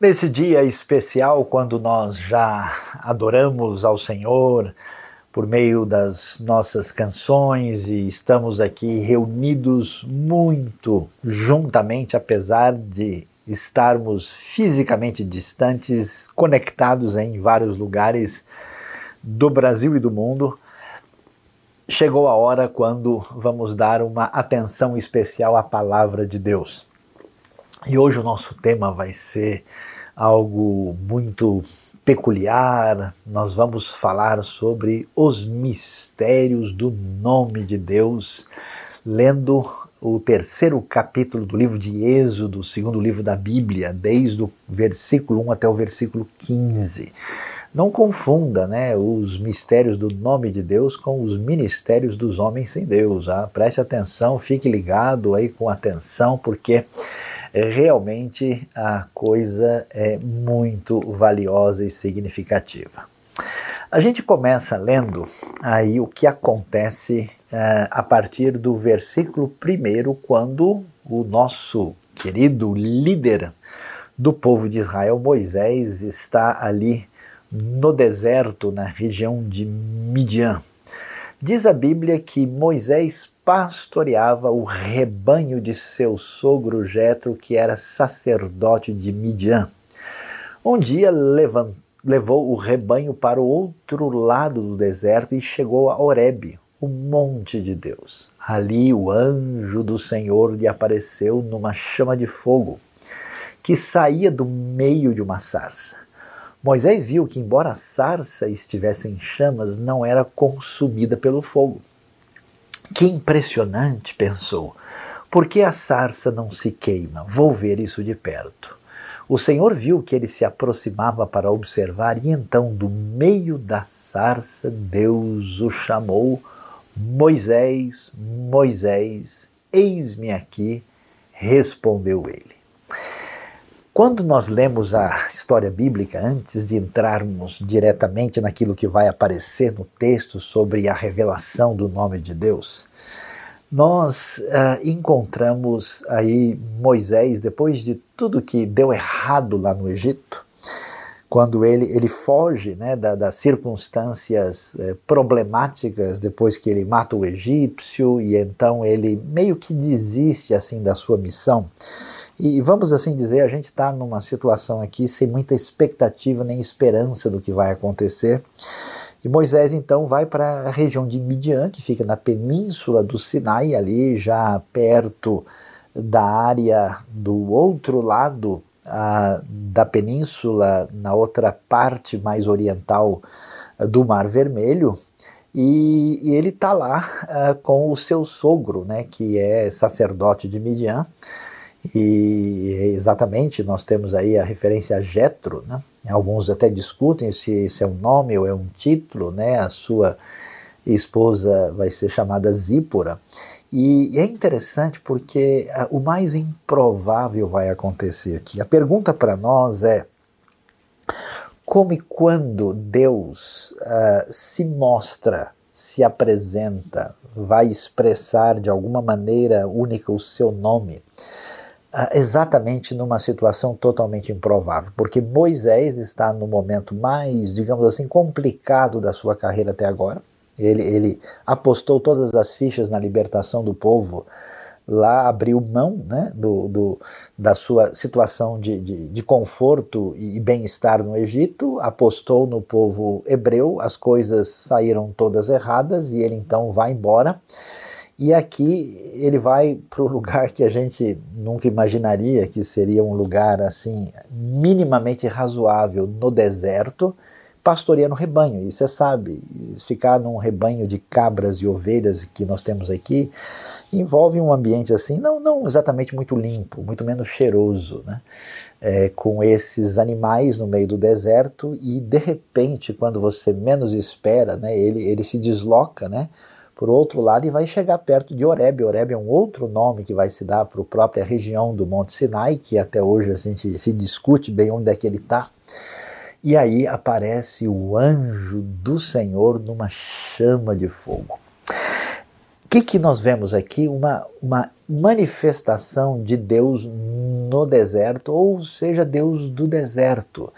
Nesse dia especial, quando nós já adoramos ao Senhor por meio das nossas canções e estamos aqui reunidos muito juntamente, apesar de estarmos fisicamente distantes, conectados em vários lugares do Brasil e do mundo, chegou a hora quando vamos dar uma atenção especial à palavra de Deus. E hoje o nosso tema vai ser algo muito peculiar. Nós vamos falar sobre os mistérios do nome de Deus, lendo o terceiro capítulo do livro de Êxodo, segundo livro da Bíblia, desde o versículo 1 até o versículo 15. Não confunda né, os mistérios do nome de Deus com os ministérios dos homens sem Deus. Ah? Preste atenção, fique ligado aí com atenção, porque realmente a coisa é muito valiosa e significativa. A gente começa lendo aí o que acontece uh, a partir do versículo 1, quando o nosso querido líder do povo de Israel, Moisés, está ali no deserto, na região de Midian. Diz a Bíblia que Moisés pastoreava o rebanho de seu sogro Jetro, que era sacerdote de Midian. Um dia levou o rebanho para o outro lado do deserto e chegou a Horebe, o monte de Deus. Ali o anjo do Senhor lhe apareceu numa chama de fogo que saía do meio de uma sarça. Moisés viu que, embora a sarça estivesse em chamas, não era consumida pelo fogo. Que impressionante, pensou. Por que a sarça não se queima? Vou ver isso de perto. O Senhor viu que ele se aproximava para observar, e então, do meio da sarça, Deus o chamou: Moisés, Moisés, eis-me aqui, respondeu ele. Quando nós lemos a história bíblica, antes de entrarmos diretamente naquilo que vai aparecer no texto sobre a revelação do nome de Deus, nós uh, encontramos aí Moisés, depois de tudo que deu errado lá no Egito, quando ele, ele foge né, da, das circunstâncias eh, problemáticas depois que ele mata o egípcio e então ele meio que desiste assim da sua missão. E vamos assim dizer, a gente está numa situação aqui sem muita expectativa nem esperança do que vai acontecer. E Moisés então vai para a região de Midian, que fica na península do Sinai, ali já perto da área do outro lado da península, na outra parte mais oriental do Mar Vermelho. E, e ele está lá com o seu sogro, né, que é sacerdote de Midian. E exatamente nós temos aí a referência a Jetro, né? Alguns até discutem se, se é um nome ou é um título, né? A sua esposa vai ser chamada Zípora. E é interessante porque uh, o mais improvável vai acontecer aqui. A pergunta para nós é: como e quando Deus uh, se mostra, se apresenta, vai expressar de alguma maneira única o seu nome? Ah, exatamente numa situação totalmente improvável, porque Moisés está no momento mais, digamos assim, complicado da sua carreira até agora. Ele, ele apostou todas as fichas na libertação do povo, lá abriu mão né, do, do, da sua situação de, de, de conforto e bem-estar no Egito, apostou no povo hebreu, as coisas saíram todas erradas e ele então vai embora. E aqui ele vai para o lugar que a gente nunca imaginaria que seria um lugar assim minimamente razoável no deserto, pastoreando rebanho. E você sabe, ficar num rebanho de cabras e ovelhas que nós temos aqui envolve um ambiente assim, não, não exatamente muito limpo, muito menos cheiroso, né? É, com esses animais no meio do deserto e de repente, quando você menos espera, né, ele, ele se desloca, né? Por outro lado, e vai chegar perto de Oreb. Oreb é um outro nome que vai se dar para a própria região do Monte Sinai, que até hoje a gente se discute bem onde é que ele está. E aí aparece o anjo do Senhor numa chama de fogo. O que, que nós vemos aqui? Uma, uma manifestação de Deus no deserto, ou seja, Deus do deserto.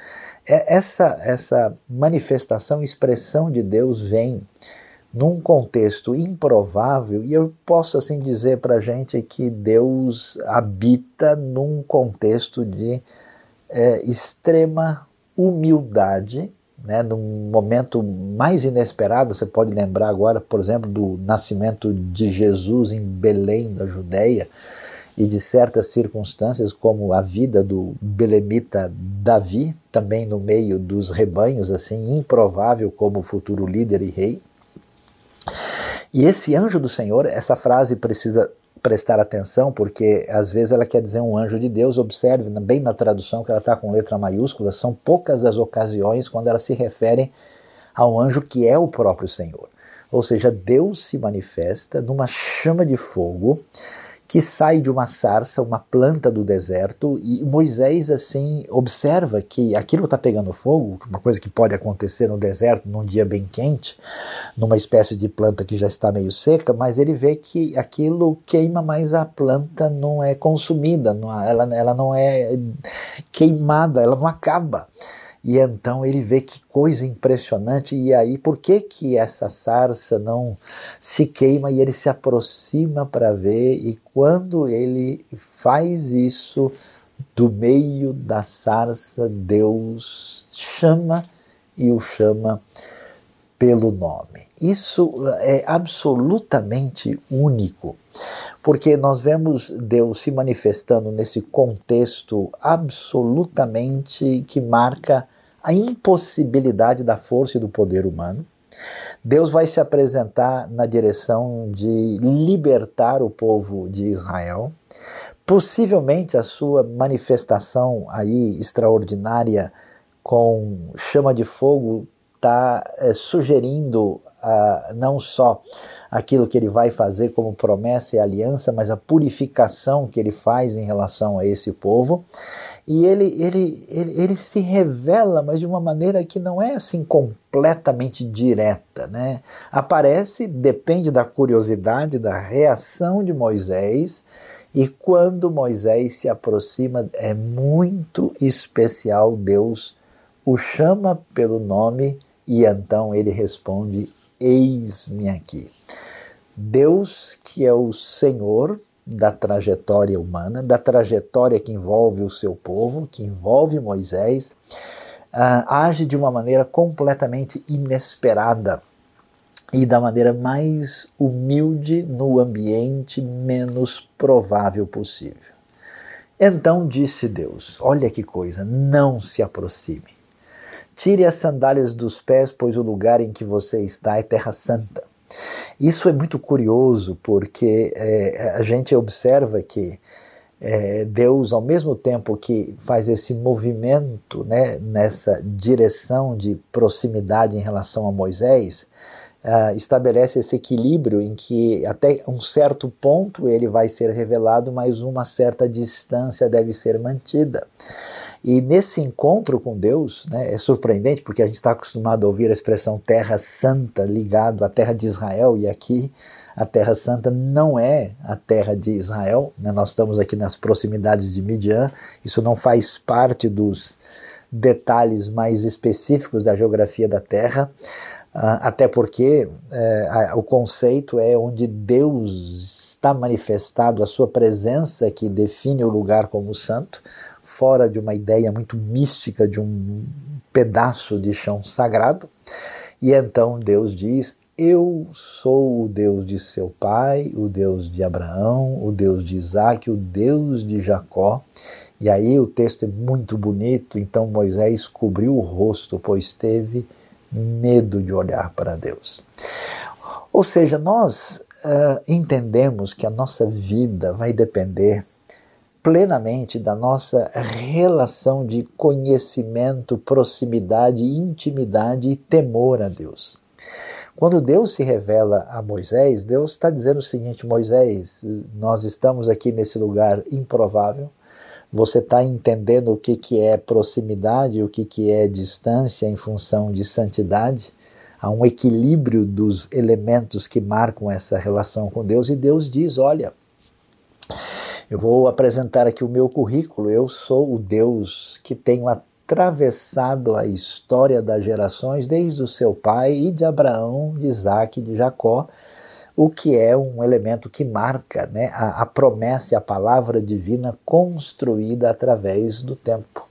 É, essa, essa manifestação, expressão de Deus vem num contexto improvável, e eu posso assim dizer para a gente que Deus habita num contexto de é, extrema humildade né, num momento mais inesperado, você pode lembrar agora, por exemplo, do nascimento de Jesus em Belém, da Judéia, e de certas circunstâncias, como a vida do belemita Davi, também no meio dos rebanhos, assim, improvável como futuro líder e rei. E esse anjo do Senhor, essa frase precisa prestar atenção, porque às vezes ela quer dizer um anjo de Deus. Observe bem na tradução que ela está com letra maiúscula, são poucas as ocasiões quando ela se refere a um anjo que é o próprio Senhor. Ou seja, Deus se manifesta numa chama de fogo que sai de uma sarça, uma planta do deserto, e Moisés assim observa que aquilo está pegando fogo, uma coisa que pode acontecer no deserto num dia bem quente, numa espécie de planta que já está meio seca, mas ele vê que aquilo queima, mas a planta não é consumida, não, ela, ela não é queimada, ela não acaba. E então ele vê que coisa impressionante, e aí por que que essa sarça não se queima? E ele se aproxima para ver, e quando ele faz isso, do meio da sarça, Deus chama e o chama pelo nome. Isso é absolutamente único, porque nós vemos Deus se manifestando nesse contexto absolutamente que marca a impossibilidade da força e do poder humano. Deus vai se apresentar na direção de libertar o povo de Israel. Possivelmente a sua manifestação aí extraordinária com chama de fogo está é, sugerindo não só aquilo que ele vai fazer como promessa e aliança, mas a purificação que ele faz em relação a esse povo. E ele, ele, ele, ele se revela, mas de uma maneira que não é assim completamente direta. Né? Aparece, depende da curiosidade, da reação de Moisés. E quando Moisés se aproxima, é muito especial. Deus o chama pelo nome e então ele responde: Eis-me aqui. Deus, que é o Senhor da trajetória humana, da trajetória que envolve o seu povo, que envolve Moisés, uh, age de uma maneira completamente inesperada e da maneira mais humilde no ambiente menos provável possível. Então disse Deus: Olha que coisa, não se aproxime. Tire as sandálias dos pés, pois o lugar em que você está é terra santa. Isso é muito curioso, porque é, a gente observa que é, Deus, ao mesmo tempo que faz esse movimento né, nessa direção de proximidade em relação a Moisés, uh, estabelece esse equilíbrio em que até um certo ponto ele vai ser revelado, mas uma certa distância deve ser mantida. E nesse encontro com Deus, né, é surpreendente porque a gente está acostumado a ouvir a expressão Terra Santa ligado à terra de Israel, e aqui a Terra Santa não é a terra de Israel, né, nós estamos aqui nas proximidades de Midian, isso não faz parte dos detalhes mais específicos da geografia da Terra, uh, até porque uh, o conceito é onde Deus está manifestado, a sua presença que define o lugar como santo, fora de uma ideia muito mística de um pedaço de chão sagrado. E então Deus diz: Eu sou o Deus de seu pai, o Deus de Abraão, o Deus de Isaac, o Deus de Jacó. E aí o texto é muito bonito. Então Moisés cobriu o rosto, pois teve medo de olhar para Deus. Ou seja, nós uh, entendemos que a nossa vida vai depender plenamente da nossa relação de conhecimento, proximidade, intimidade e temor a Deus. Quando Deus se revela a Moisés, Deus está dizendo o seguinte: Moisés, nós estamos aqui nesse lugar improvável. Você está entendendo o que, que é proximidade, o que, que é distância em função de santidade. há um equilíbrio dos elementos que marcam essa relação com Deus, e Deus diz: Olha, eu vou apresentar aqui o meu currículo, eu sou o Deus que tenho atravessado a história das gerações, desde o seu pai e de Abraão, de Isaac e de Jacó o que é um elemento que marca né, a, a promessa e a palavra divina construída através do tempo.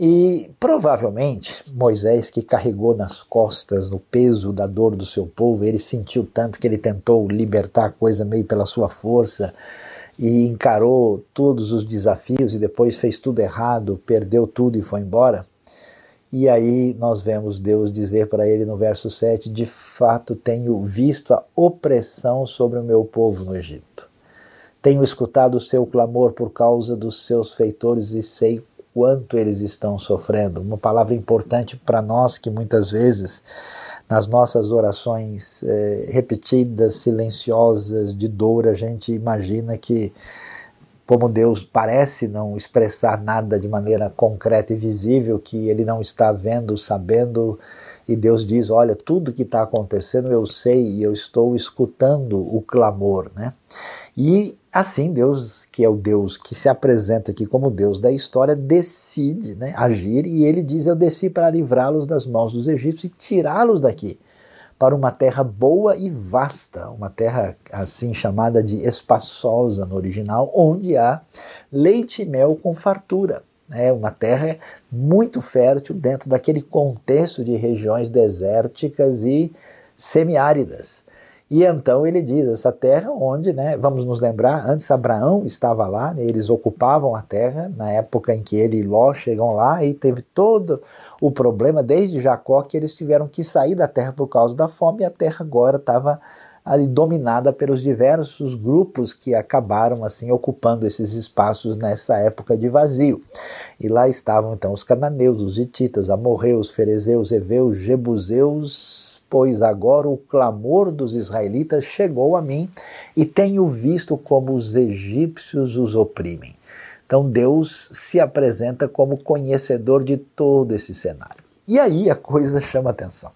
E provavelmente Moisés, que carregou nas costas no peso da dor do seu povo, ele sentiu tanto que ele tentou libertar a coisa meio pela sua força e encarou todos os desafios e depois fez tudo errado, perdeu tudo e foi embora. E aí nós vemos Deus dizer para ele no verso 7: De fato tenho visto a opressão sobre o meu povo no Egito. Tenho escutado o seu clamor por causa dos seus feitores e sei quanto eles estão sofrendo. Uma palavra importante para nós que muitas vezes nas nossas orações eh, repetidas, silenciosas, de dor, a gente imagina que como Deus parece não expressar nada de maneira concreta e visível, que ele não está vendo, sabendo, e Deus diz: Olha, tudo que está acontecendo eu sei e eu estou escutando o clamor, né? E assim, Deus, que é o Deus que se apresenta aqui como Deus da história, decide né, agir e ele diz: Eu desci para livrá-los das mãos dos egípcios e tirá-los daqui para uma terra boa e vasta, uma terra assim chamada de espaçosa no original, onde há leite e mel com fartura. É uma terra muito fértil dentro daquele contexto de regiões desérticas e semiáridas. E então ele diz: essa terra onde, né, vamos nos lembrar, antes Abraão estava lá, né, eles ocupavam a terra, na época em que ele e Ló chegam lá, e teve todo o problema, desde Jacó, que eles tiveram que sair da terra por causa da fome, e a terra agora estava ali dominada pelos diversos grupos que acabaram assim ocupando esses espaços nessa época de vazio. E lá estavam então os cananeus, os hititas, amorreus, ferezeus, heveus, jebuseus, pois agora o clamor dos israelitas chegou a mim e tenho visto como os egípcios os oprimem. Então Deus se apresenta como conhecedor de todo esse cenário. E aí a coisa chama atenção.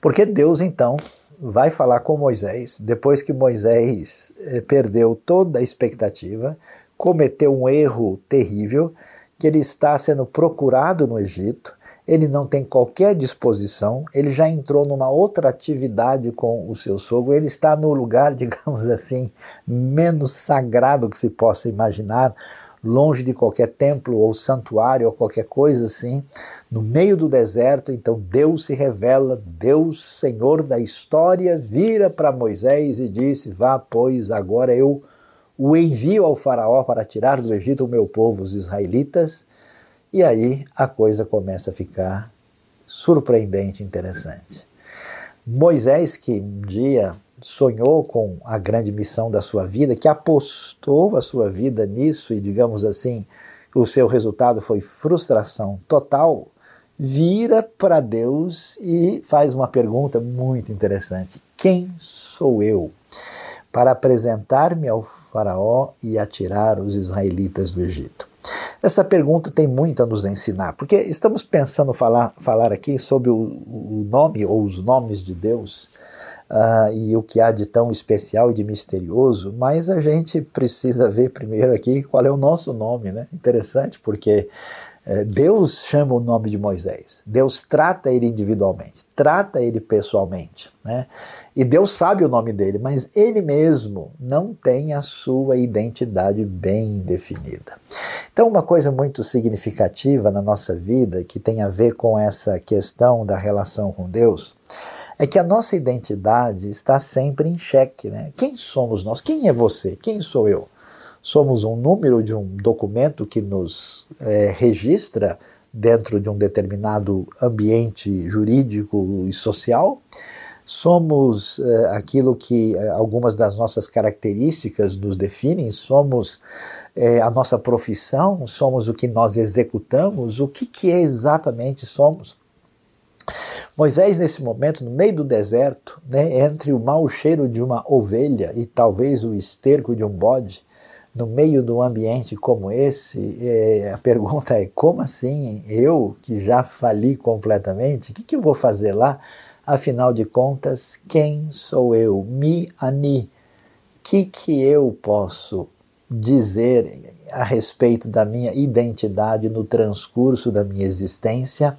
Porque Deus então vai falar com Moisés, depois que Moisés eh, perdeu toda a expectativa, cometeu um erro terrível, que ele está sendo procurado no Egito, ele não tem qualquer disposição, ele já entrou numa outra atividade com o seu sogro, ele está no lugar, digamos assim, menos sagrado que se possa imaginar, longe de qualquer templo ou santuário ou qualquer coisa assim, no meio do deserto. Então Deus se revela, Deus, Senhor da história, vira para Moisés e disse: Vá, pois, agora eu o envio ao Faraó para tirar do Egito o meu povo, os israelitas e aí a coisa começa a ficar surpreendente, interessante. Moisés, que um dia sonhou com a grande missão da sua vida, que apostou a sua vida nisso e, digamos assim, o seu resultado foi frustração total, vira para Deus e faz uma pergunta muito interessante: Quem sou eu? Para apresentar-me ao Faraó e atirar os israelitas do Egito. Essa pergunta tem muito a nos ensinar, porque estamos pensando falar, falar aqui sobre o, o nome ou os nomes de Deus uh, e o que há de tão especial e de misterioso, mas a gente precisa ver primeiro aqui qual é o nosso nome, né? Interessante, porque é, Deus chama o nome de Moisés, Deus trata ele individualmente, trata ele pessoalmente, né? E Deus sabe o nome dele, mas ele mesmo não tem a sua identidade bem definida. Então, uma coisa muito significativa na nossa vida que tem a ver com essa questão da relação com Deus é que a nossa identidade está sempre em xeque, né? Quem somos nós? Quem é você? Quem sou eu? somos um número de um documento que nos é, registra dentro de um determinado ambiente jurídico e social. Somos é, aquilo que é, algumas das nossas características nos definem, somos é, a nossa profissão, somos o que nós executamos, o que, que é exatamente somos. Moisés, nesse momento, no meio do deserto, né, entre o mau cheiro de uma ovelha e talvez o esterco de um bode, no meio de um ambiente como esse, é, a pergunta é: como assim? Eu que já fali completamente, o que, que eu vou fazer lá? Afinal de contas, quem sou eu? Mi ani. O que, que eu posso dizer a respeito da minha identidade no transcurso da minha existência?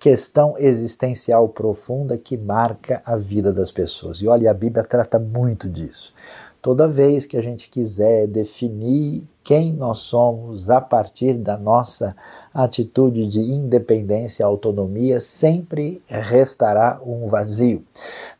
Questão existencial profunda que marca a vida das pessoas. E olha, a Bíblia trata muito disso. Toda vez que a gente quiser definir quem nós somos a partir da nossa atitude de independência e autonomia, sempre restará um vazio.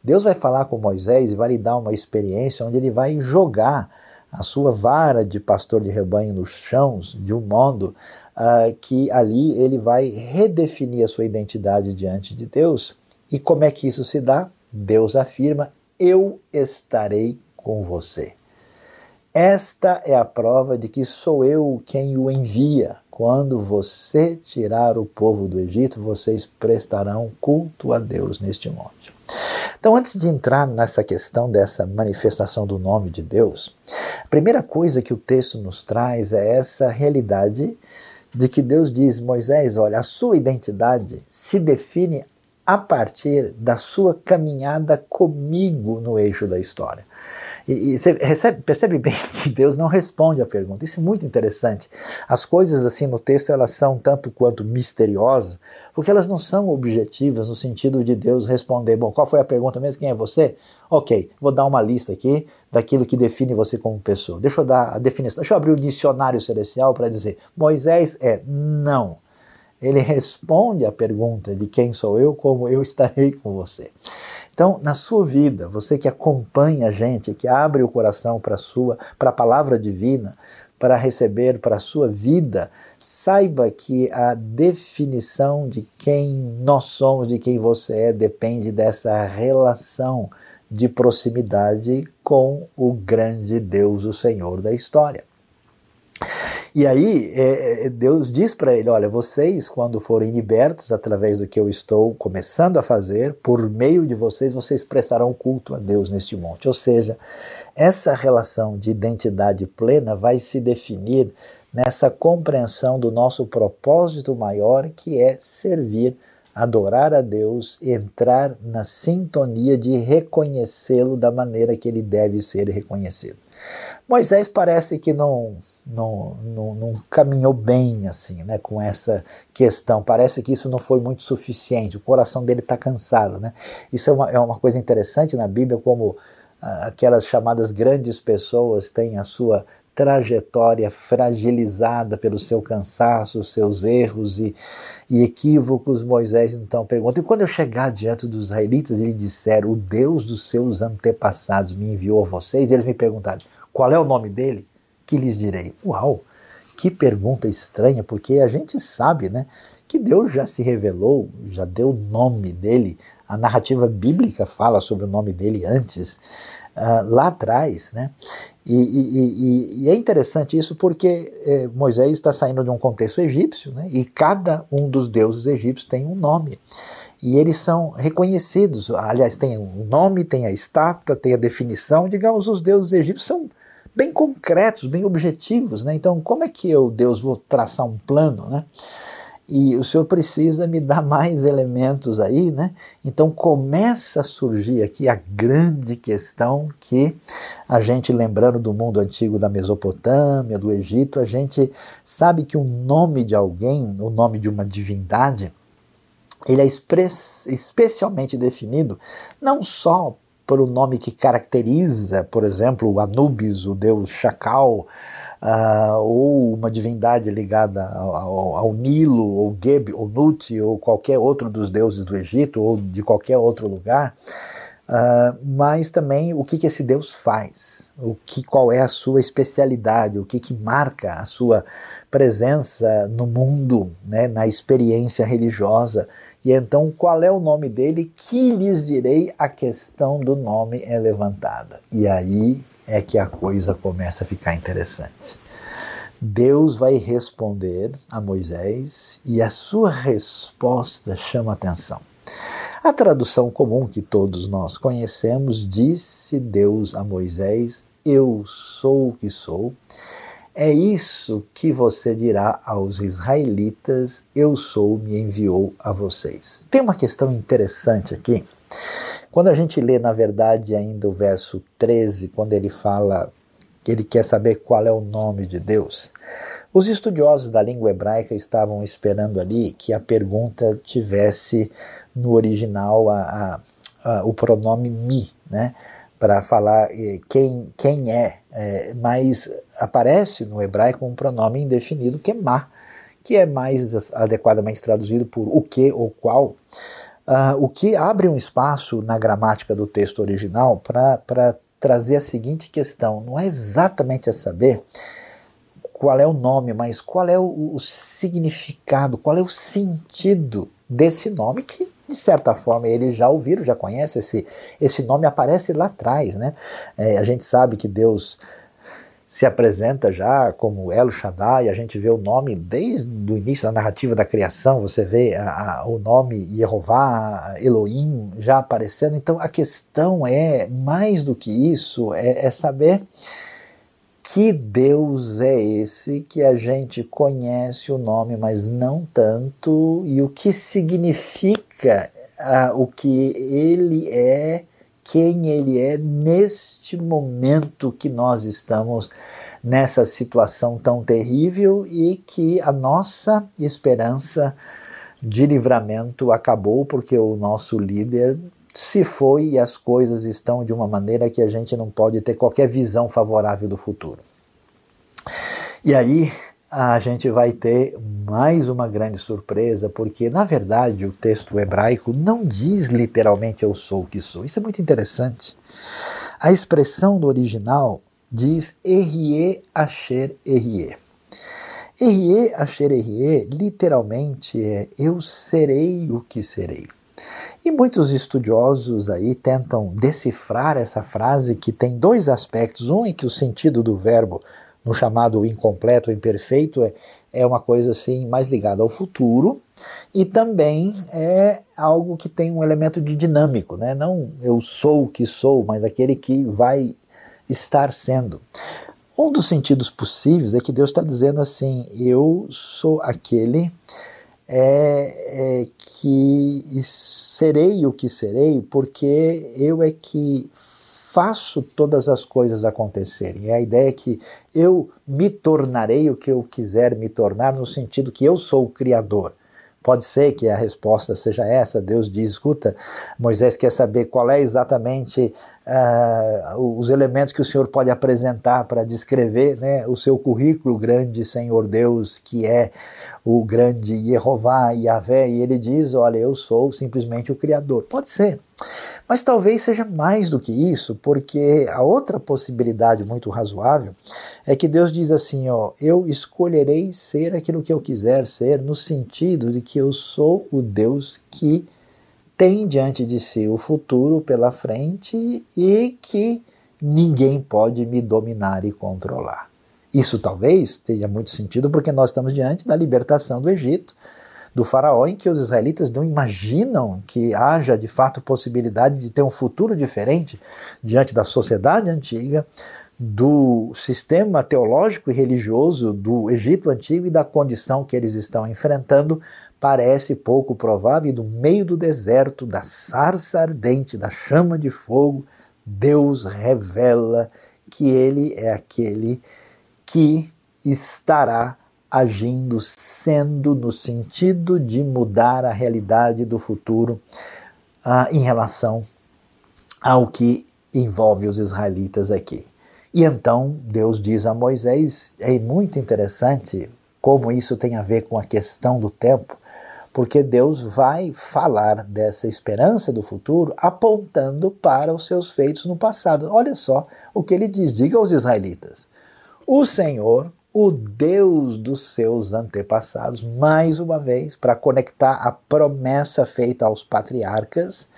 Deus vai falar com Moisés e vai lhe dar uma experiência onde ele vai jogar a sua vara de pastor de rebanho nos chãos de um modo uh, que ali ele vai redefinir a sua identidade diante de Deus. E como é que isso se dá? Deus afirma: Eu estarei com você. Esta é a prova de que sou eu quem o envia. Quando você tirar o povo do Egito, vocês prestarão culto a Deus neste monte. Então, antes de entrar nessa questão dessa manifestação do nome de Deus, a primeira coisa que o texto nos traz é essa realidade de que Deus diz: Moisés, olha, a sua identidade se define a partir da sua caminhada comigo no eixo da história. E, e você recebe, percebe bem que Deus não responde à pergunta. Isso é muito interessante. As coisas assim no texto elas são tanto quanto misteriosas, porque elas não são objetivas no sentido de Deus responder, bom, qual foi a pergunta mesmo? Quem é você? Ok, vou dar uma lista aqui daquilo que define você como pessoa. Deixa eu dar a definição. Deixa eu abrir o dicionário celestial para dizer, Moisés é não. Ele responde à pergunta de quem sou eu, como eu estarei com você. Então, na sua vida, você que acompanha a gente, que abre o coração para a sua, para a palavra divina, para receber para a sua vida, saiba que a definição de quem nós somos, de quem você é, depende dessa relação de proximidade com o grande Deus, o Senhor da história. E aí é, é, Deus diz para ele: olha, vocês, quando forem libertos através do que eu estou começando a fazer, por meio de vocês, vocês prestarão culto a Deus neste monte. Ou seja, essa relação de identidade plena vai se definir nessa compreensão do nosso propósito maior, que é servir, adorar a Deus, entrar na sintonia de reconhecê-lo da maneira que ele deve ser reconhecido. Moisés parece que não, não, não, não, caminhou bem assim, né, com essa questão. Parece que isso não foi muito suficiente. O coração dele está cansado, né? Isso é uma, é uma coisa interessante na Bíblia, como ah, aquelas chamadas grandes pessoas têm a sua trajetória fragilizada pelo seu cansaço, seus erros e, e equívocos, Moisés então pergunta: e quando eu chegar diante dos israelitas e lhe disser, o Deus dos seus antepassados me enviou a vocês, eles me perguntaram, qual é o nome dele? Que lhes direi? Uau! Que pergunta estranha, porque a gente sabe, né? Que Deus já se revelou, já deu o nome dele. A narrativa bíblica fala sobre o nome dele antes, uh, lá atrás, né? E, e, e, e, é interessante isso porque é, Moisés está saindo de um contexto egípcio, né? E cada um dos deuses egípcios tem um nome e eles são reconhecidos. Aliás, tem um nome, tem a estátua, tem a definição. Digamos, os deuses egípcios são bem concretos, bem objetivos, né? Então, como é que eu, Deus, vou traçar um plano, né? E o Senhor precisa me dar mais elementos aí, né? Então começa a surgir aqui a grande questão que a gente, lembrando do mundo antigo da Mesopotâmia, do Egito, a gente sabe que o nome de alguém, o nome de uma divindade, ele é especialmente definido não só pelo nome que caracteriza, por exemplo, o Anubis, o deus chacal, uh, ou uma divindade ligada ao, ao, Nilo, ou Geb, ou Nut, ou qualquer outro dos deuses do Egito, ou de qualquer outro lugar, uh, mas também o que, que esse Deus faz, o que, qual é a sua especialidade, o que, que marca a sua presença no mundo, né, na experiência religiosa e então, qual é o nome dele? Que lhes direi, a questão do nome é levantada. E aí é que a coisa começa a ficar interessante. Deus vai responder a Moisés e a sua resposta chama atenção. A tradução comum que todos nós conhecemos disse Deus a Moisés: Eu sou o que sou. É isso que você dirá aos israelitas: Eu sou, me enviou a vocês. Tem uma questão interessante aqui. Quando a gente lê, na verdade, ainda o verso 13, quando ele fala que ele quer saber qual é o nome de Deus, os estudiosos da língua hebraica estavam esperando ali que a pergunta tivesse no original a, a, a, o pronome mi, né? Para falar eh, quem, quem é, é, mas aparece no hebraico um pronome indefinido que é ma, que é mais adequadamente traduzido por o que ou qual, uh, o que abre um espaço na gramática do texto original para trazer a seguinte questão: não é exatamente a saber qual é o nome, mas qual é o, o significado, qual é o sentido desse nome que de certa forma eles já ouviram, já conhecem esse, esse nome aparece lá atrás, né? É, a gente sabe que Deus se apresenta já como El Shaddai, a gente vê o nome desde o início da narrativa da criação, você vê a, a, o nome Jeová, Elohim já aparecendo, então a questão é, mais do que isso, é, é saber que Deus é esse que a gente conhece o nome, mas não tanto, e o que significa uh, o que ele é, quem ele é neste momento que nós estamos nessa situação tão terrível e que a nossa esperança de livramento acabou porque o nosso líder se foi e as coisas estão de uma maneira que a gente não pode ter qualquer visão favorável do futuro. E aí a gente vai ter mais uma grande surpresa, porque na verdade o texto hebraico não diz literalmente eu sou o que sou. Isso é muito interessante. A expressão do original diz Erie Asher Erie. Erie Asher Erie literalmente é eu serei o que serei. E muitos estudiosos aí tentam decifrar essa frase que tem dois aspectos. Um é que o sentido do verbo no chamado incompleto, imperfeito, é, é uma coisa assim mais ligada ao futuro e também é algo que tem um elemento de dinâmico, né? Não eu sou o que sou, mas aquele que vai estar sendo. Um dos sentidos possíveis é que Deus está dizendo assim: eu sou aquele é, é, que serei o que serei, porque eu é que faço todas as coisas acontecerem. É a ideia que eu me tornarei o que eu quiser me tornar, no sentido que eu sou o Criador. Pode ser que a resposta seja essa. Deus diz: escuta, Moisés quer saber qual é exatamente uh, os elementos que o Senhor pode apresentar para descrever né, o seu currículo, grande Senhor Deus, que é o grande Jeová, Yahvé. E ele diz: olha, eu sou simplesmente o Criador. Pode ser. Mas talvez seja mais do que isso, porque a outra possibilidade muito razoável é que Deus diz assim: ó, eu escolherei ser aquilo que eu quiser ser, no sentido de que eu sou o Deus que tem diante de si o futuro pela frente e que ninguém pode me dominar e controlar. Isso talvez tenha muito sentido porque nós estamos diante da libertação do Egito do faraó em que os israelitas não imaginam que haja de fato possibilidade de ter um futuro diferente diante da sociedade antiga, do sistema teológico e religioso do Egito antigo e da condição que eles estão enfrentando, parece pouco provável, e do meio do deserto, da sarça ardente, da chama de fogo, Deus revela que ele é aquele que estará agindo, sendo no sentido de mudar a realidade do futuro ah, em relação ao que envolve os israelitas aqui. E então Deus diz a Moisés, é muito interessante como isso tem a ver com a questão do tempo, porque Deus vai falar dessa esperança do futuro apontando para os seus feitos no passado. Olha só o que ele diz: diga aos israelitas: o Senhor o Deus dos seus antepassados, mais uma vez, para conectar a promessa feita aos patriarcas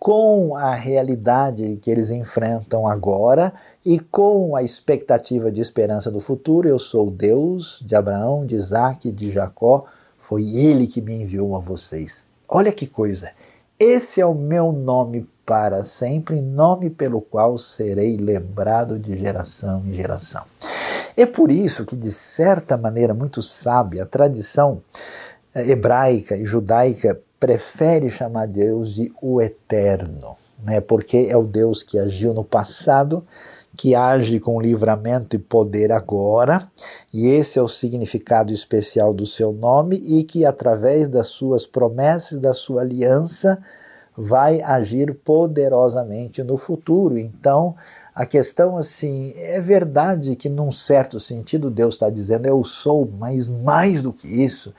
com a realidade que eles enfrentam agora e com a expectativa de esperança do futuro. Eu sou o Deus de Abraão, de Isaac de Jacó, foi ele que me enviou a vocês. Olha que coisa! Esse é o meu nome para sempre, nome pelo qual serei lembrado de geração em geração. É por isso que, de certa maneira muito sábia, a tradição eh, hebraica e judaica prefere chamar Deus de o Eterno, né? porque é o Deus que agiu no passado, que age com livramento e poder agora, e esse é o significado especial do seu nome, e que através das suas promessas, da sua aliança, vai agir poderosamente no futuro. Então, a questão assim, é verdade que num certo sentido Deus está dizendo eu sou, mas mais do que isso,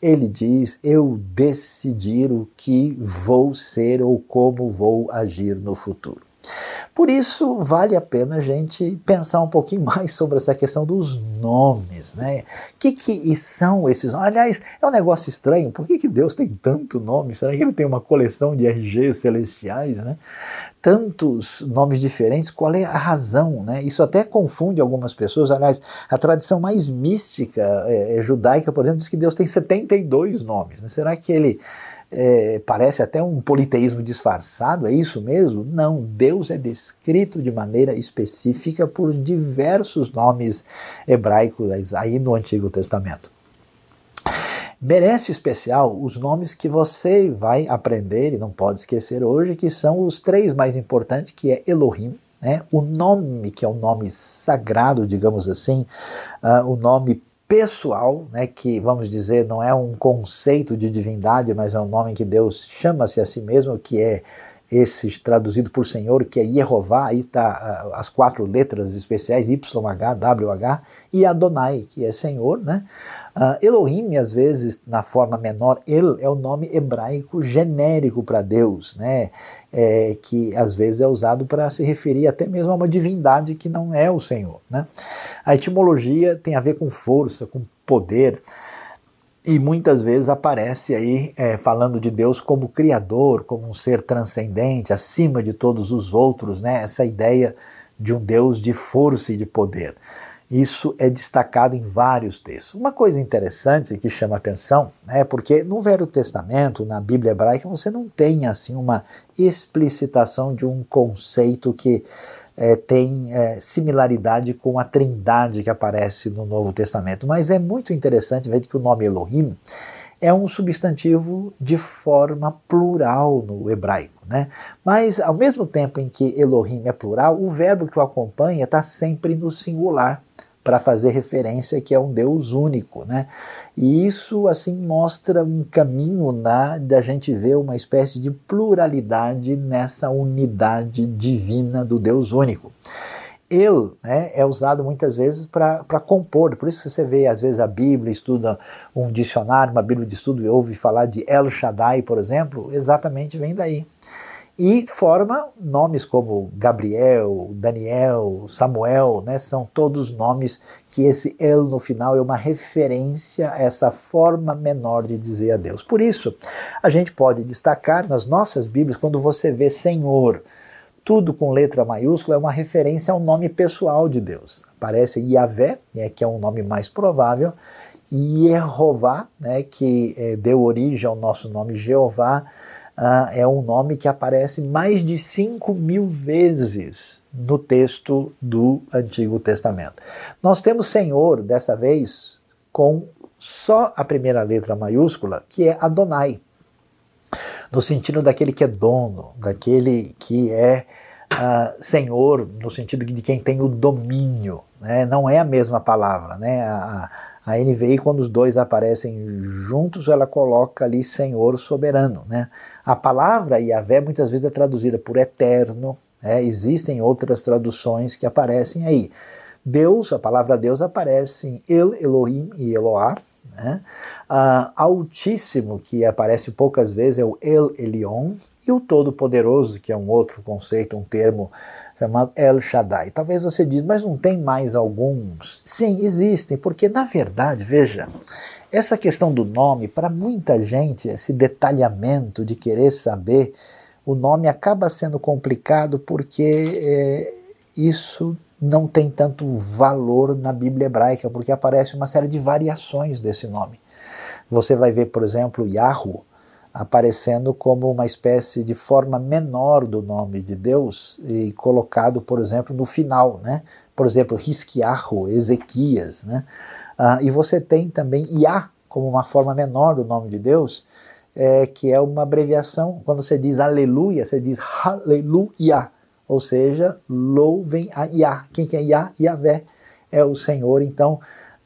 ele diz eu decidir o que vou ser ou como vou agir no futuro. Por isso, vale a pena a gente pensar um pouquinho mais sobre essa questão dos nomes, né? O que, que são esses nomes? Aliás, é um negócio estranho, por que, que Deus tem tanto nome? Será que ele tem uma coleção de RGs celestiais, né? Tantos nomes diferentes, qual é a razão, né? Isso até confunde algumas pessoas. Aliás, a tradição mais mística é, é judaica, por exemplo, diz que Deus tem 72 nomes. Né? Será que ele é, parece até um politeísmo disfarçado, é isso mesmo? Não, Deus é descrito de maneira específica por diversos nomes hebraicos aí no Antigo Testamento. Merece especial os nomes que você vai aprender e não pode esquecer hoje, que são os três mais importantes, que é Elohim, né? o nome que é o nome sagrado, digamos assim, uh, o nome pessoal, né, que vamos dizer não é um conceito de divindade, mas é um nome que Deus chama-se a si mesmo, que é esse traduzido por Senhor, que é Yehová, aí está uh, as quatro letras especiais, YH, WH, e Adonai, que é Senhor, né? Uh, Elohim, às vezes, na forma menor, El é o nome hebraico genérico para Deus, né? É, que às vezes é usado para se referir até mesmo a uma divindade que não é o Senhor, né? A etimologia tem a ver com força, com poder, e muitas vezes aparece aí é, falando de Deus como criador, como um ser transcendente, acima de todos os outros, né? essa ideia de um Deus de força e de poder. Isso é destacado em vários textos. Uma coisa interessante que chama atenção é porque no Velho Testamento, na Bíblia hebraica, você não tem assim uma explicitação de um conceito que é, tem é, similaridade com a trindade que aparece no Novo Testamento. Mas é muito interessante ver que o nome Elohim é um substantivo de forma plural no hebraico. Né? Mas, ao mesmo tempo em que Elohim é plural, o verbo que o acompanha está sempre no singular para fazer referência que é um Deus único, né? E isso assim mostra um caminho na da gente ver uma espécie de pluralidade nessa unidade divina do Deus único. Ele né, é usado muitas vezes para compor, por isso você vê às vezes a Bíblia, estuda um dicionário, uma Bíblia de estudo e ouve falar de El Shaddai, por exemplo, exatamente vem daí e forma nomes como Gabriel, Daniel, Samuel, né? São todos nomes que esse El no final é uma referência a essa forma menor de dizer a Deus. Por isso, a gente pode destacar nas nossas Bíblias, quando você vê Senhor, tudo com letra maiúscula, é uma referência ao nome pessoal de Deus. Aparece Yahvé, né, que é um nome mais provável, Yehová, né, que é, deu origem ao nosso nome Jeová, ah, é um nome que aparece mais de 5 mil vezes no texto do Antigo Testamento. Nós temos Senhor, dessa vez, com só a primeira letra maiúscula, que é Adonai, no sentido daquele que é dono, daquele que é uh, Senhor, no sentido de quem tem o domínio. Né? Não é a mesma palavra. Né? A, a NVI, quando os dois aparecem juntos, ela coloca ali Senhor soberano. Né? A palavra Yahvé muitas vezes é traduzida por eterno, né? existem outras traduções que aparecem aí. Deus, a palavra Deus aparece em El Elohim e Eloá. Né? Uh, Altíssimo, que aparece poucas vezes, é o El Elion, e o Todo-Poderoso, que é um outro conceito, um termo chamado El Shaddai. Talvez você diz, mas não tem mais alguns? Sim, existem, porque na verdade, veja, essa questão do nome, para muita gente, esse detalhamento de querer saber, o nome acaba sendo complicado porque é, isso não tem tanto valor na Bíblia hebraica, porque aparece uma série de variações desse nome. Você vai ver, por exemplo, Yahoo, aparecendo como uma espécie de forma menor do nome de Deus e colocado, por exemplo, no final, né? Por exemplo, Risquiarro, Ezequias, né? Ah, e você tem também Iá como uma forma menor do nome de Deus, é, que é uma abreviação. Quando você diz aleluia, você diz aleluia, ou seja, louvem a Iá. Quem que é Iá? Iavé é o Senhor. Então,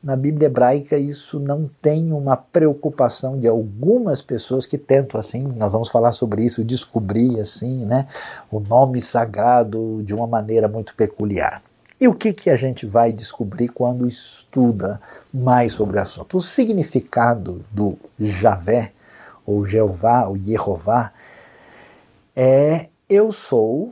na Bíblia hebraica isso não tem uma preocupação de algumas pessoas que tentam assim, nós vamos falar sobre isso, descobrir assim, né, o nome sagrado de uma maneira muito peculiar. E o que, que a gente vai descobrir quando estuda mais sobre o assunto? O significado do Javé, ou Jeová, ou Jeová, é eu sou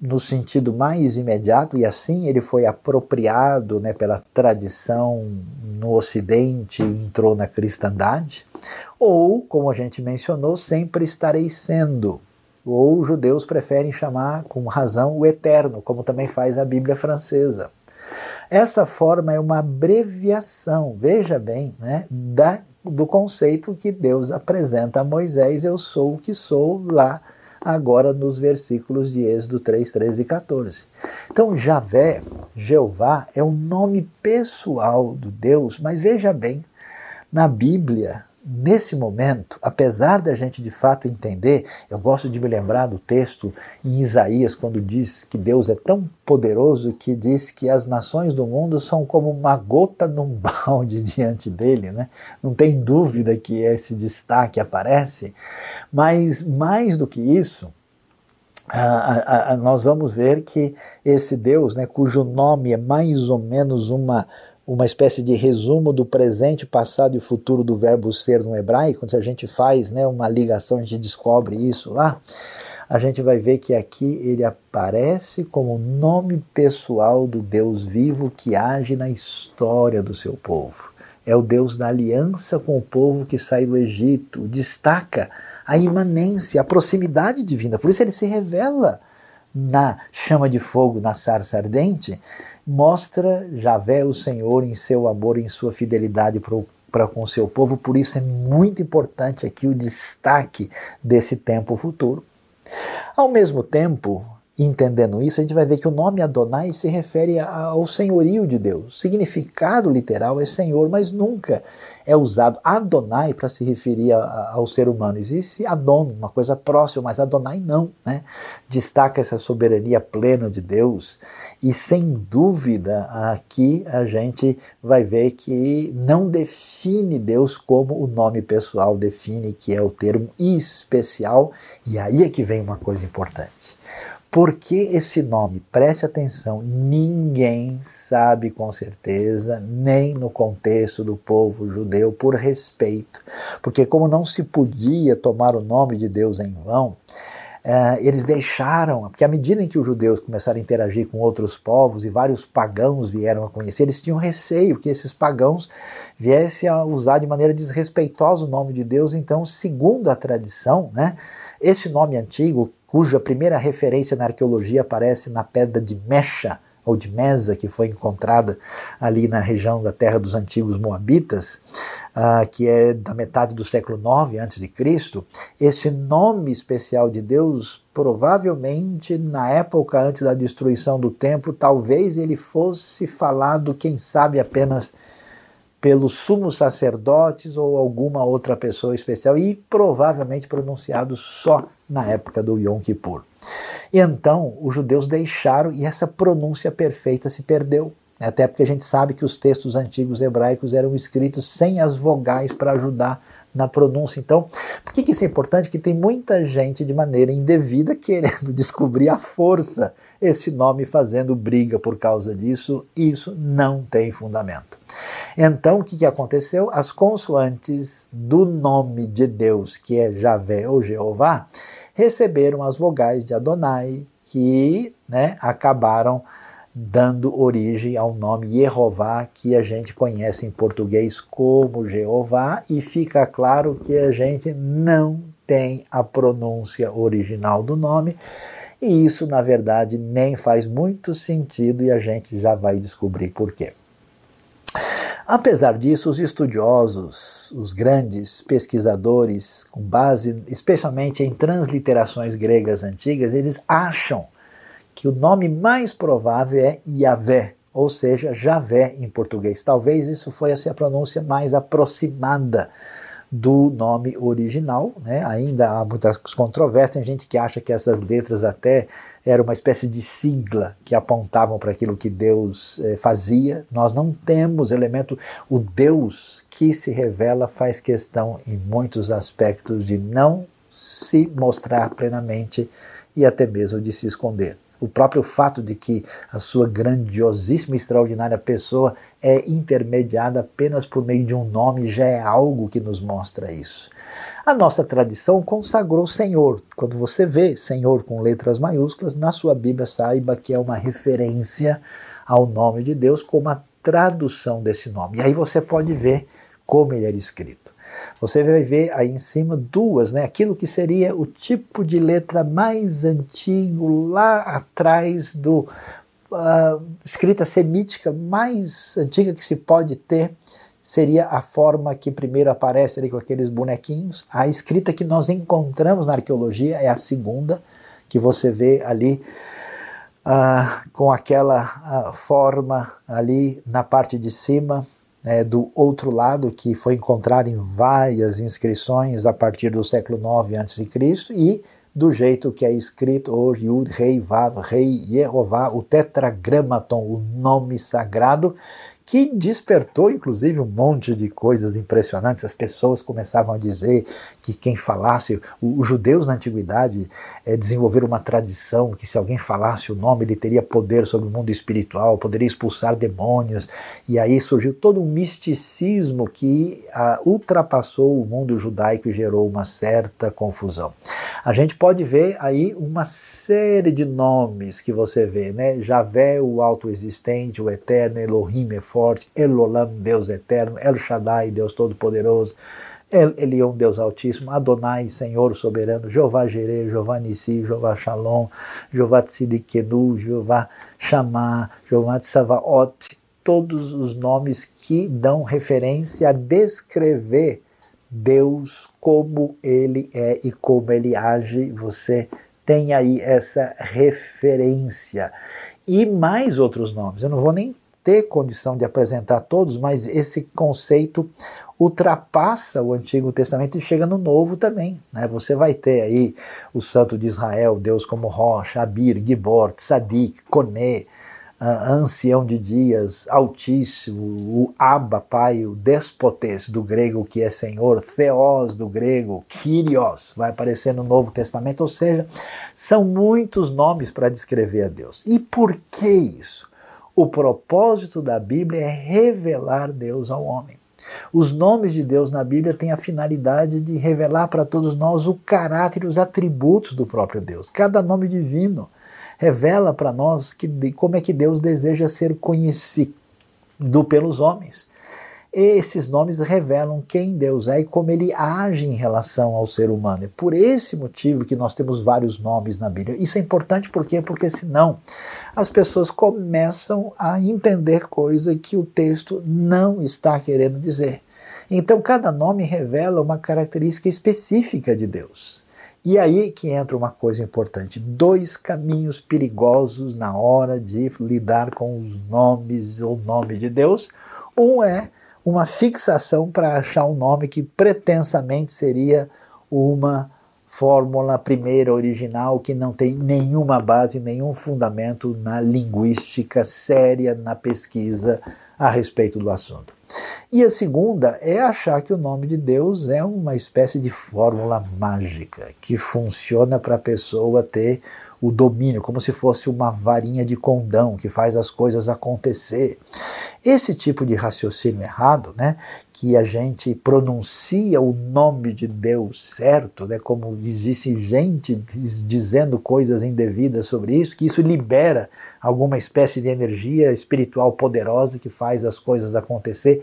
no sentido mais imediato, e assim ele foi apropriado né, pela tradição no Ocidente e entrou na cristandade, ou, como a gente mencionou, sempre estarei sendo. Ou os judeus preferem chamar com razão o eterno, como também faz a Bíblia francesa. Essa forma é uma abreviação, veja bem, né, da, do conceito que Deus apresenta a Moisés: eu sou o que sou lá agora nos versículos de Êxodo 3, 13 e 14. Então, Javé, Jeová, é o nome pessoal do Deus, mas veja bem, na Bíblia, nesse momento, apesar da gente de fato entender, eu gosto de me lembrar do texto em Isaías, quando diz que Deus é tão poderoso que diz que as nações do mundo são como uma gota num balde diante dele, né? Não tem dúvida que esse destaque aparece, mas mais do que isso, nós vamos ver que esse Deus, né, cujo nome é mais ou menos uma uma espécie de resumo do presente, passado e futuro do verbo ser no hebraico, quando a gente faz né, uma ligação, a gente descobre isso lá, a gente vai ver que aqui ele aparece como nome pessoal do Deus vivo que age na história do seu povo. É o Deus da aliança com o povo que sai do Egito, destaca a imanência, a proximidade divina, por isso ele se revela na chama de fogo, na sarça ardente, mostra Javé, o Senhor, em seu amor, em sua fidelidade para com seu povo. Por isso é muito importante aqui o destaque desse tempo futuro. Ao mesmo tempo, entendendo isso, a gente vai ver que o nome Adonai se refere ao senhorio de Deus. O significado literal é Senhor, mas nunca é usado Adonai para se referir ao ser humano. Existe Adon, uma coisa próxima, mas Adonai não. Né? Destaca essa soberania plena de Deus e, sem dúvida, aqui a gente vai ver que não define Deus como o nome pessoal define, que é o termo especial, e aí é que vem uma coisa importante. Por que esse nome? Preste atenção, ninguém sabe com certeza, nem no contexto do povo judeu, por respeito. Porque, como não se podia tomar o nome de Deus em vão, Uh, eles deixaram, porque à medida em que os judeus começaram a interagir com outros povos e vários pagãos vieram a conhecer, eles tinham receio que esses pagãos viessem a usar de maneira desrespeitosa o nome de Deus. Então, segundo a tradição, né, esse nome antigo, cuja primeira referência na arqueologia aparece na pedra de Mecha, ou de Mesa, que foi encontrada ali na região da terra dos antigos Moabitas, uh, que é da metade do século IX a.C., esse nome especial de Deus, provavelmente na época antes da destruição do templo, talvez ele fosse falado, quem sabe, apenas pelos sumos sacerdotes ou alguma outra pessoa especial e provavelmente pronunciado só na época do Yom Kippur. E então os judeus deixaram e essa pronúncia perfeita se perdeu. Até porque a gente sabe que os textos antigos hebraicos eram escritos sem as vogais para ajudar na pronúncia. Então, por que, que isso é importante? Que tem muita gente de maneira indevida querendo descobrir a força esse nome fazendo briga por causa disso. Isso não tem fundamento. Então, o que, que aconteceu? As consoantes do nome de Deus, que é Javé ou Jeová, receberam as vogais de Adonai, que né, acabaram dando origem ao nome Jeová, que a gente conhece em português como Jeová, e fica claro que a gente não tem a pronúncia original do nome, e isso, na verdade, nem faz muito sentido e a gente já vai descobrir por quê. Apesar disso, os estudiosos os, grandes pesquisadores, com base especialmente em transliterações gregas antigas, eles acham que o nome mais provável é Yahvé, ou seja, Javé em português. Talvez isso fosse a pronúncia mais aproximada do nome original, né? Ainda há muitas controvérsias, tem gente que acha que essas letras até eram uma espécie de sigla que apontavam para aquilo que Deus eh, fazia. Nós não temos elemento, o Deus que se revela faz questão em muitos aspectos de não se mostrar plenamente e até mesmo de se esconder. O próprio fato de que a sua grandiosíssima e extraordinária pessoa é intermediada apenas por meio de um nome já é algo que nos mostra isso. A nossa tradição consagrou Senhor. Quando você vê Senhor com letras maiúsculas, na sua Bíblia saiba que é uma referência ao nome de Deus como a tradução desse nome. E aí você pode ver como ele era escrito. Você vai ver aí em cima duas, né? Aquilo que seria o tipo de letra mais antigo lá atrás do uh, escrita semítica mais antiga que se pode ter seria a forma que primeiro aparece ali com aqueles bonequinhos. A escrita que nós encontramos na arqueologia é a segunda, que você vê ali uh, com aquela uh, forma ali na parte de cima, é, do outro lado, que foi encontrado em várias inscrições a partir do século IX a.C., e do jeito que é escrito o Yud, Rei, Vav, Rei, Yehová, o tetragramaton, o nome sagrado, que despertou inclusive um monte de coisas impressionantes. As pessoas começavam a dizer que quem falasse, os judeus na antiguidade é, desenvolveram uma tradição que se alguém falasse o nome ele teria poder sobre o mundo espiritual, poderia expulsar demônios, e aí surgiu todo um misticismo que ah, ultrapassou o mundo judaico e gerou uma certa confusão. A gente pode ver aí uma série de nomes que você vê, né? Javé, o autoexistente, o eterno, Elohim é forte, Elolam, Deus eterno, El Shaddai, Deus todo-poderoso, El Elion, Deus altíssimo, Adonai, Senhor soberano, Jeová Jireh, Jeová Nissi, Jeová Shalom, Jeová Tzidikenu, Jeová Shammah, Jeová Tsavaot, todos os nomes que dão referência a descrever Deus como ele é e como ele age, você tem aí essa referência. E mais outros nomes. Eu não vou nem ter condição de apresentar todos, mas esse conceito ultrapassa o Antigo Testamento e chega no Novo também. Né? Você vai ter aí o Santo de Israel, Deus como Rocha, Abir, Gibor, Tzadik, Koné, uh, ancião de dias, altíssimo, o Abba, pai, o despotes do grego que é senhor, Theos do grego, Kyrios, vai aparecer no Novo Testamento, ou seja, são muitos nomes para descrever a Deus. E por que isso? O propósito da Bíblia é revelar Deus ao homem. Os nomes de Deus na Bíblia têm a finalidade de revelar para todos nós o caráter e os atributos do próprio Deus. Cada nome divino revela para nós que, como é que Deus deseja ser conhecido pelos homens. Esses nomes revelam quem Deus é e como ele age em relação ao ser humano. É por esse motivo que nós temos vários nomes na Bíblia. Isso é importante por quê? Porque senão as pessoas começam a entender coisa que o texto não está querendo dizer. Então cada nome revela uma característica específica de Deus. E aí que entra uma coisa importante: dois caminhos perigosos na hora de lidar com os nomes ou nome de Deus. Um é uma fixação para achar um nome que pretensamente seria uma fórmula primeira original que não tem nenhuma base, nenhum fundamento na linguística séria, na pesquisa a respeito do assunto. E a segunda é achar que o nome de Deus é uma espécie de fórmula mágica que funciona para a pessoa ter o domínio, como se fosse uma varinha de condão que faz as coisas acontecer. Esse tipo de raciocínio errado, né, que a gente pronuncia o nome de Deus certo, né, como existe gente dizendo coisas indevidas sobre isso, que isso libera alguma espécie de energia espiritual poderosa que faz as coisas acontecer,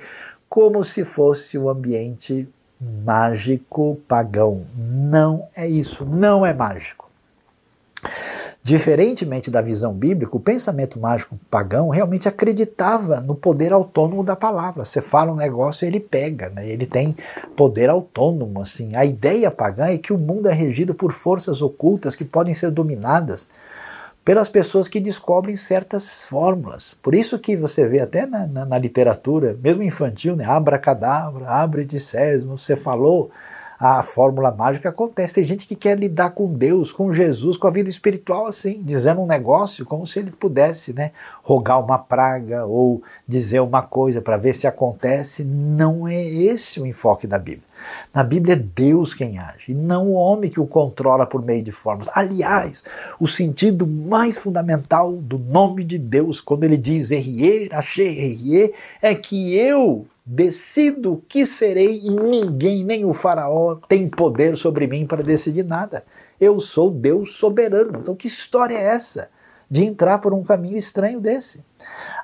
como se fosse um ambiente mágico pagão. Não é isso, não é mágico. Diferentemente da visão bíblica, o pensamento mágico pagão realmente acreditava no poder autônomo da palavra. Você fala um negócio, ele pega, né? ele tem poder autônomo. Assim. A ideia pagã é que o mundo é regido por forças ocultas que podem ser dominadas pelas pessoas que descobrem certas fórmulas. Por isso que você vê até na, na, na literatura, mesmo infantil, né? abracadabra, abre de sésamo, você falou, a fórmula mágica acontece. Tem gente que quer lidar com Deus, com Jesus, com a vida espiritual assim, dizendo um negócio como se ele pudesse né, rogar uma praga ou dizer uma coisa para ver se acontece. Não é esse o enfoque da Bíblia. Na Bíblia é Deus quem age, e não o homem que o controla por meio de formas. Aliás, o sentido mais fundamental do nome de Deus, quando ele diz Errie, achei Errie, é que eu decido o que serei e ninguém, nem o faraó, tem poder sobre mim para decidir nada. Eu sou Deus soberano. Então, que história é essa? De entrar por um caminho estranho desse.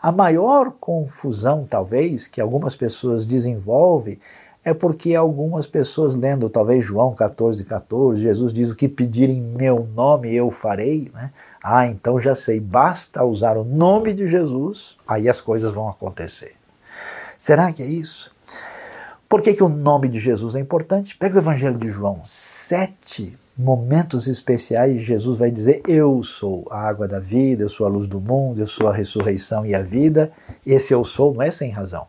A maior confusão, talvez, que algumas pessoas desenvolvem é porque algumas pessoas lendo talvez João 14, 14, Jesus diz o que pedir em meu nome eu farei, né? Ah, então já sei, basta usar o nome de Jesus, aí as coisas vão acontecer. Será que é isso? Por que, que o nome de Jesus é importante? Pega o Evangelho de João, sete momentos especiais, Jesus vai dizer: Eu sou a água da vida, eu sou a luz do mundo, eu sou a ressurreição e a vida. Esse eu sou não é sem razão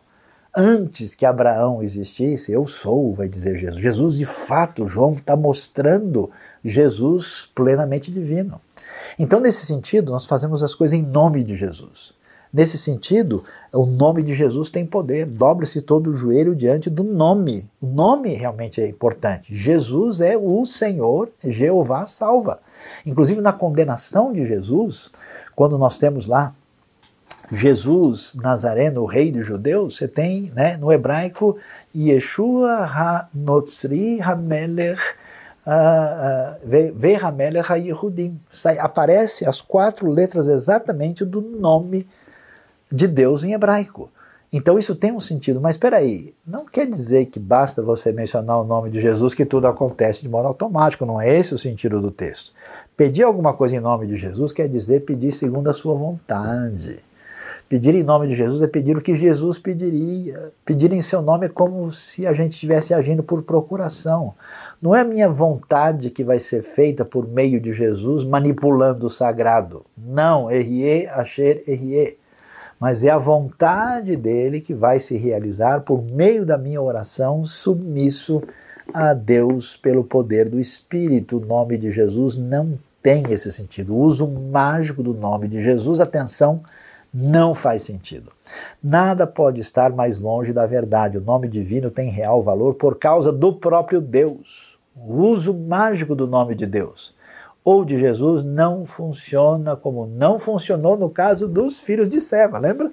antes que Abraão existisse, eu sou, vai dizer Jesus. Jesus, de fato, João está mostrando Jesus plenamente divino. Então, nesse sentido, nós fazemos as coisas em nome de Jesus. Nesse sentido, o nome de Jesus tem poder. Dobre-se todo o joelho diante do nome. O nome realmente é importante. Jesus é o Senhor, Jeová salva. Inclusive na condenação de Jesus, quando nós temos lá Jesus Nazareno, o rei dos judeus, você tem né, no hebraico Yeshua HaNotzri HaMelech uh, uh, HaMelech HaYehudim. Aparece as quatro letras exatamente do nome de Deus em hebraico. Então isso tem um sentido, mas espera aí, não quer dizer que basta você mencionar o nome de Jesus que tudo acontece de modo automático, não é esse o sentido do texto. Pedir alguma coisa em nome de Jesus quer dizer pedir segundo a sua vontade. Pedir em nome de Jesus é pedir o que Jesus pediria. Pedir em seu nome é como se a gente estivesse agindo por procuração. Não é a minha vontade que vai ser feita por meio de Jesus manipulando o sagrado. Não, errie, asher, errie. Mas é a vontade dele que vai se realizar por meio da minha oração submisso a Deus pelo poder do Espírito. O nome de Jesus não tem esse sentido. O uso mágico do nome de Jesus, atenção, não faz sentido. Nada pode estar mais longe da verdade. O nome divino tem real valor por causa do próprio Deus. O uso mágico do nome de Deus ou de Jesus não funciona como não funcionou no caso dos filhos de Seva, lembra?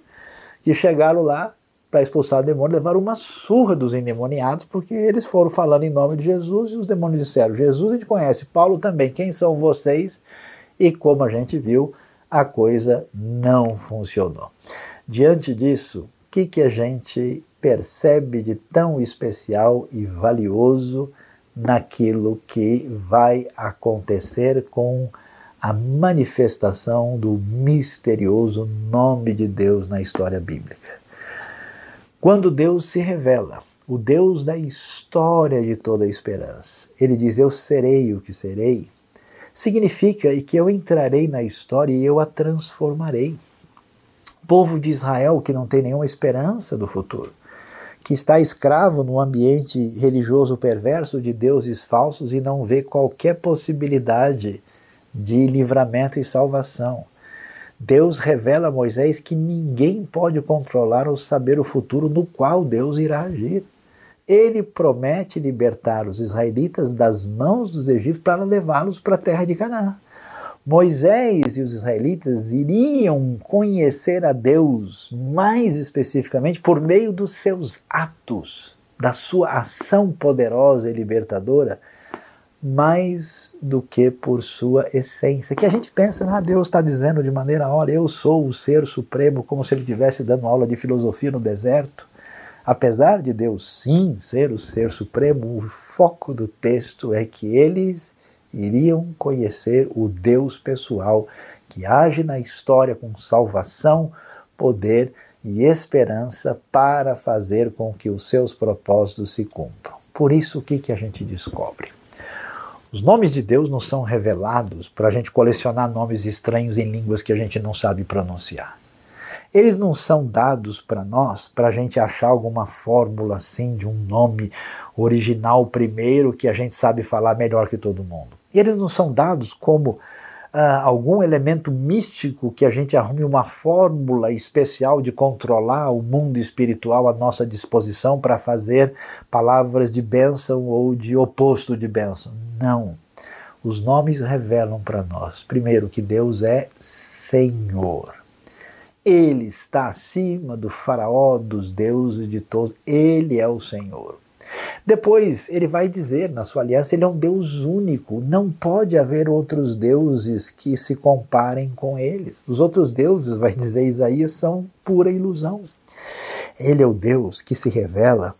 Que chegaram lá para expulsar o demônio, levaram uma surra dos endemoniados, porque eles foram falando em nome de Jesus e os demônios disseram: Jesus a gente conhece, Paulo também, quem são vocês? E como a gente viu, a coisa não funcionou. Diante disso, o que, que a gente percebe de tão especial e valioso naquilo que vai acontecer com a manifestação do misterioso nome de Deus na história bíblica? Quando Deus se revela, o Deus da história de toda a esperança, ele diz: Eu serei o que serei significa que eu entrarei na história e eu a transformarei. O povo de Israel que não tem nenhuma esperança do futuro, que está escravo no ambiente religioso perverso de deuses falsos e não vê qualquer possibilidade de livramento e salvação. Deus revela a Moisés que ninguém pode controlar ou saber o futuro no qual Deus irá agir ele promete libertar os israelitas das mãos dos egípcios para levá-los para a terra de Canaã. Moisés e os israelitas iriam conhecer a Deus mais especificamente por meio dos seus atos, da sua ação poderosa e libertadora, mais do que por sua essência. Que a gente pensa, ah, Deus está dizendo de maneira, olha, eu sou o ser supremo, como se ele estivesse dando aula de filosofia no deserto. Apesar de Deus sim ser o ser supremo, o foco do texto é que eles iriam conhecer o Deus pessoal que age na história com salvação, poder e esperança para fazer com que os seus propósitos se cumpram. Por isso, o que, que a gente descobre? Os nomes de Deus não são revelados para a gente colecionar nomes estranhos em línguas que a gente não sabe pronunciar. Eles não são dados para nós para a gente achar alguma fórmula assim de um nome original primeiro que a gente sabe falar melhor que todo mundo. Eles não são dados como ah, algum elemento místico que a gente arrume uma fórmula especial de controlar o mundo espiritual à nossa disposição para fazer palavras de bênção ou de oposto de bênção. Não. Os nomes revelam para nós, primeiro, que Deus é Senhor. Ele está acima do Faraó, dos deuses, de todos. Ele é o Senhor. Depois ele vai dizer na sua aliança, ele é um Deus único, não pode haver outros deuses que se comparem com eles. Os outros deuses, vai dizer Isaías, são pura ilusão. Ele é o Deus que se revela,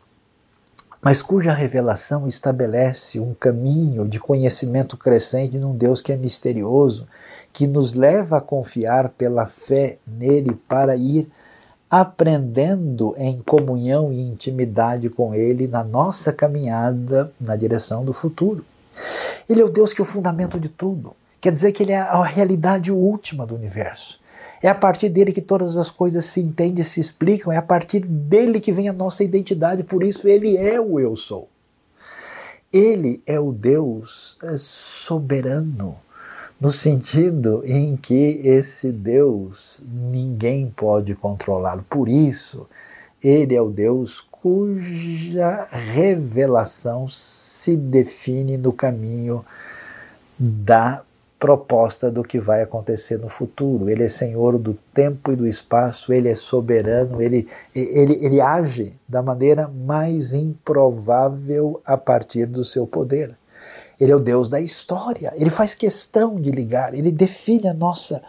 mas cuja revelação estabelece um caminho de conhecimento crescente num Deus que é misterioso, que nos leva a confiar pela fé nele para ir aprendendo em comunhão e intimidade com Ele na nossa caminhada na direção do futuro. Ele é o Deus que é o fundamento de tudo. Quer dizer que Ele é a realidade última do universo. É a partir dele que todas as coisas se entendem e se explicam, é a partir dele que vem a nossa identidade, por isso ele é o eu sou. Ele é o Deus é, soberano no sentido em que esse Deus ninguém pode controlá-lo. Por isso, ele é o Deus cuja revelação se define no caminho da proposta do que vai acontecer no futuro. Ele é senhor do tempo e do espaço, ele é soberano, ele, ele, ele age da maneira mais improvável a partir do seu poder. Ele é o Deus da história. Ele faz questão de ligar, ele define a nossa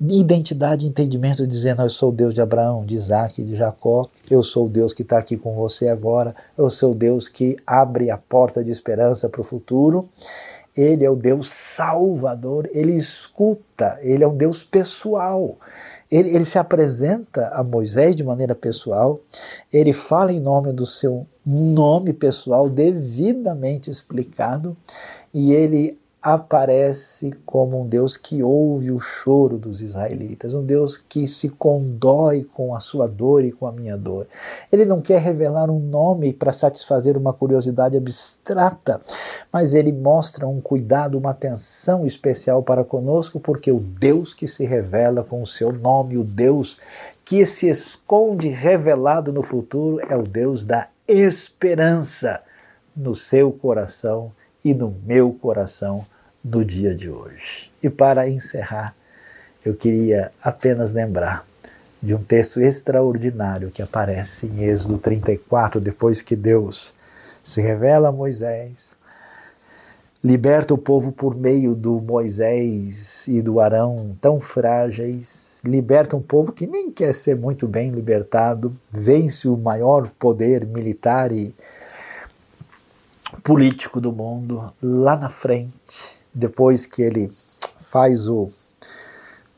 identidade entendimento, dizendo: Eu sou o Deus de Abraão, de Isaac, de Jacó, eu sou o Deus que está aqui com você agora, eu sou o Deus que abre a porta de esperança para o futuro. Ele é o Deus salvador, ele escuta, ele é um Deus pessoal. Ele, ele, se apresenta a Moisés de maneira pessoal, ele fala em nome do seu nome pessoal devidamente explicado e ele aparece como um Deus que ouve o choro dos israelitas, um Deus que se condói com a sua dor e com a minha dor. Ele não quer revelar um nome para satisfazer uma curiosidade abstrata, mas ele mostra um cuidado, uma atenção especial para conosco, porque o Deus que se revela com o seu nome, o Deus que se esconde revelado no futuro, é o Deus da esperança no seu coração e no meu coração no dia de hoje. E para encerrar, eu queria apenas lembrar de um texto extraordinário que aparece em Êxodo 34, depois que Deus se revela a Moisés, liberta o povo por meio do Moisés e do Arão tão frágeis, liberta um povo que nem quer ser muito bem libertado, vence o maior poder militar e político do mundo lá na frente depois que ele faz o,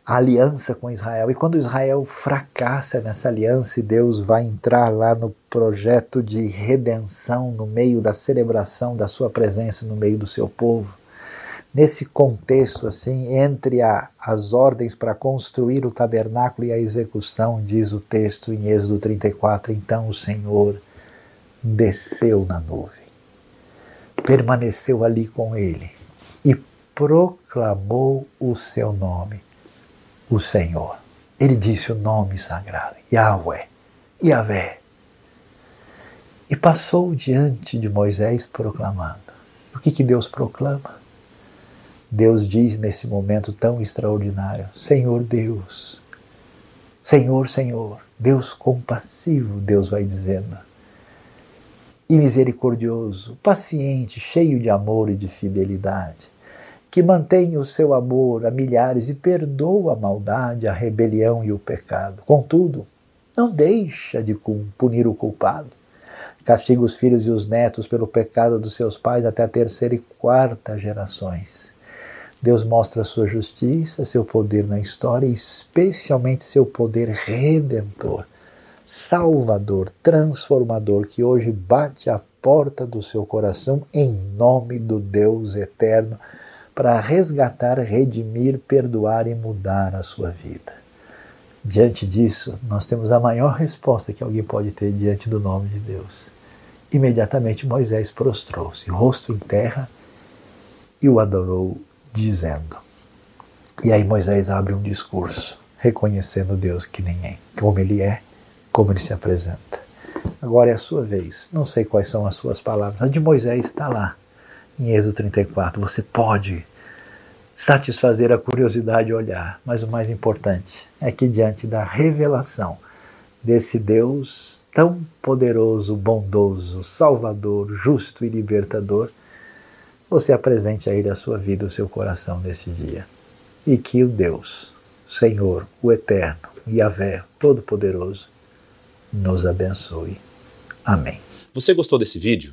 a aliança com Israel. E quando Israel fracassa nessa aliança e Deus vai entrar lá no projeto de redenção, no meio da celebração da sua presença no meio do seu povo, nesse contexto assim, entre a, as ordens para construir o tabernáculo e a execução, diz o texto em Êxodo 34, então o Senhor desceu na nuvem, permaneceu ali com ele e proclamou o seu nome, o Senhor. Ele disse o nome sagrado, Yahweh, Yahvé. E passou diante de Moisés proclamando. O que, que Deus proclama? Deus diz nesse momento tão extraordinário: Senhor Deus, Senhor, Senhor, Deus compassivo, Deus vai dizendo, e misericordioso, paciente, cheio de amor e de fidelidade que mantém o seu amor a milhares e perdoa a maldade, a rebelião e o pecado. Contudo, não deixa de punir o culpado, castiga os filhos e os netos pelo pecado dos seus pais até a terceira e quarta gerações. Deus mostra sua justiça, seu poder na história e especialmente seu poder redentor, salvador, transformador, que hoje bate a porta do seu coração em nome do Deus eterno para resgatar, redimir, perdoar e mudar a sua vida. Diante disso, nós temos a maior resposta que alguém pode ter diante do nome de Deus. Imediatamente Moisés prostrou-se, rosto em terra, e o adorou, dizendo. E aí Moisés abre um discurso, reconhecendo Deus que nem é, como ele é, como ele se apresenta. Agora é a sua vez. Não sei quais são as suas palavras. A de Moisés está lá, em Êxodo 34. Você pode satisfazer a curiosidade e olhar, mas o mais importante é que diante da revelação desse Deus tão poderoso, bondoso, salvador, justo e libertador, você apresente a Ele a sua vida, o seu coração nesse dia. E que o Deus, Senhor, o Eterno, Yahvé, Todo-Poderoso, nos abençoe. Amém. Você gostou desse vídeo?